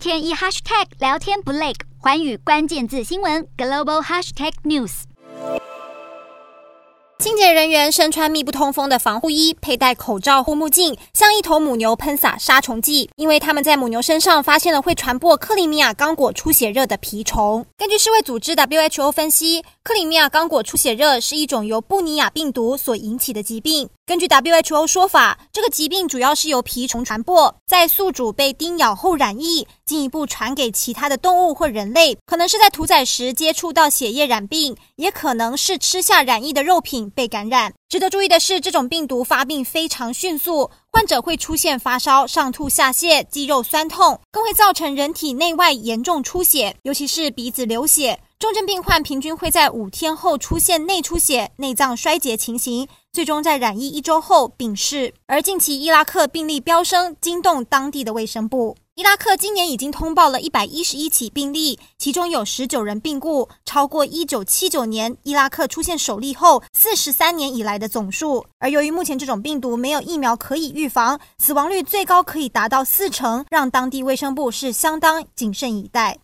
天一 hashtag 聊天不累，寰宇关键字新闻 global hashtag news。清洁人员身穿密不通风的防护衣，佩戴口罩、护目镜，向一头母牛喷洒杀虫剂，因为他们在母牛身上发现了会传播克里米亚刚果出血热的蜱虫。根据世卫组织 WHO 分析，克里米亚刚果出血热是一种由布尼亚病毒所引起的疾病。根据 WHO 说法，这个疾病主要是由蜱虫传播，在宿主被叮咬后染疫，进一步传给其他的动物或人类，可能是在屠宰时接触到血液染病，也可能是吃下染疫的肉品被感染。值得注意的是，这种病毒发病非常迅速，患者会出现发烧、上吐下泻、肌肉酸痛，更会造成人体内外严重出血，尤其是鼻子流血。重症病患平均会在五天后出现内出血、内脏衰竭情形，最终在染疫一周后病逝。而近期伊拉克病例飙升，惊动当地的卫生部。伊拉克今年已经通报了一百一十一起病例，其中有十九人病故，超过一九七九年伊拉克出现首例后四十三年以来的总数。而由于目前这种病毒没有疫苗可以预防，死亡率最高可以达到四成，让当地卫生部是相当谨慎以待。